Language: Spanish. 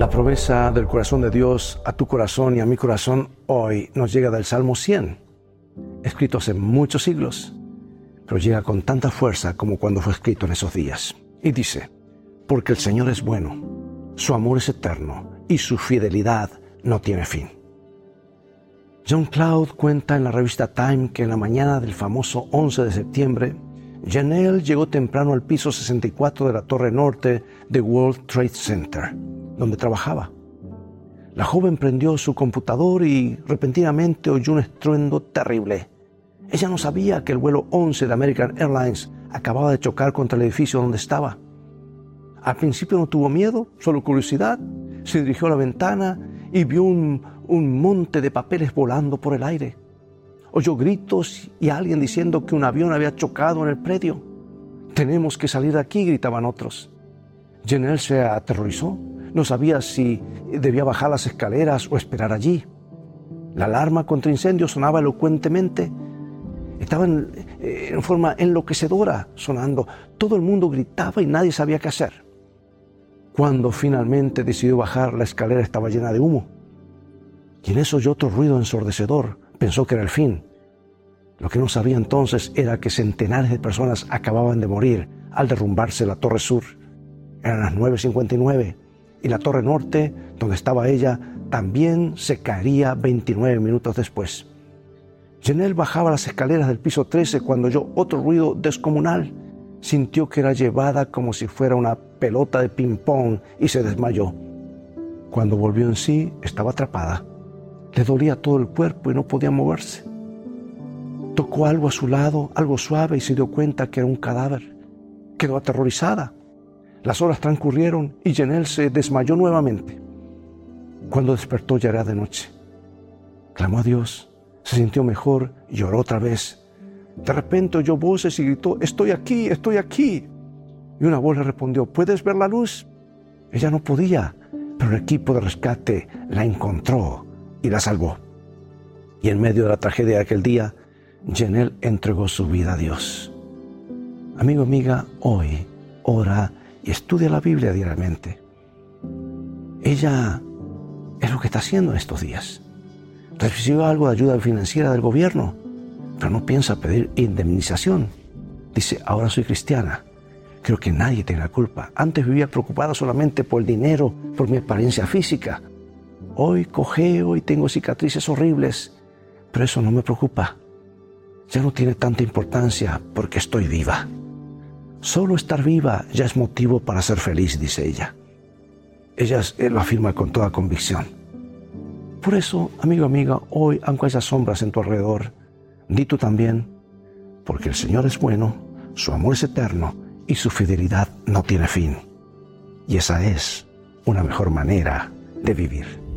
La promesa del corazón de Dios a tu corazón y a mi corazón hoy nos llega del Salmo 100, escrito hace muchos siglos, pero llega con tanta fuerza como cuando fue escrito en esos días. Y dice, porque el Señor es bueno, su amor es eterno y su fidelidad no tiene fin. John Cloud cuenta en la revista Time que en la mañana del famoso 11 de septiembre, Janelle llegó temprano al piso 64 de la torre norte de World Trade Center, donde trabajaba. La joven prendió su computador y repentinamente oyó un estruendo terrible. Ella no sabía que el vuelo 11 de American Airlines acababa de chocar contra el edificio donde estaba. Al principio no tuvo miedo, solo curiosidad. Se dirigió a la ventana y vio un, un monte de papeles volando por el aire. Oyó gritos y alguien diciendo que un avión había chocado en el predio. Tenemos que salir de aquí, gritaban otros. Janelle se aterrorizó. No sabía si debía bajar las escaleras o esperar allí. La alarma contra incendios sonaba elocuentemente. Estaba en, eh, en, forma enloquecedora sonando. Todo el mundo gritaba y nadie sabía qué hacer. Cuando finalmente decidió bajar, la escalera estaba llena de humo. Y en eso oyó otro ruido ensordecedor pensó que era el fin. Lo que no sabía entonces era que centenares de personas acababan de morir al derrumbarse la Torre Sur. Eran las 9.59 y la Torre Norte, donde estaba ella, también se caería 29 minutos después. Janelle bajaba las escaleras del piso 13 cuando oyó otro ruido descomunal. Sintió que era llevada como si fuera una pelota de ping-pong y se desmayó. Cuando volvió en sí, estaba atrapada. Le dolía todo el cuerpo y no podía moverse. Tocó algo a su lado, algo suave, y se dio cuenta que era un cadáver. Quedó aterrorizada. Las horas transcurrieron y Janelle se desmayó nuevamente. Cuando despertó ya era de noche. Clamó a Dios, se sintió mejor y lloró otra vez. De repente oyó voces y gritó, estoy aquí, estoy aquí. Y una voz le respondió, ¿puedes ver la luz? Ella no podía, pero el equipo de rescate la encontró y la salvó. Y en medio de la tragedia de aquel día, Janelle entregó su vida a Dios. Amigo, amiga, hoy ora y estudia la Biblia diariamente. Ella es lo que está haciendo en estos días. Recibió algo de ayuda financiera del gobierno, pero no piensa pedir indemnización. Dice, ahora soy cristiana. Creo que nadie tiene la culpa. Antes vivía preocupada solamente por el dinero, por mi apariencia física. Hoy cojeo y tengo cicatrices horribles, pero eso no me preocupa. Ya no tiene tanta importancia porque estoy viva. Solo estar viva ya es motivo para ser feliz, dice ella. Ella lo afirma con toda convicción. Por eso, amigo, amiga, hoy, aunque haya sombras en tu alrededor, di tú también, porque el Señor es bueno, su amor es eterno y su fidelidad no tiene fin. Y esa es una mejor manera de vivir.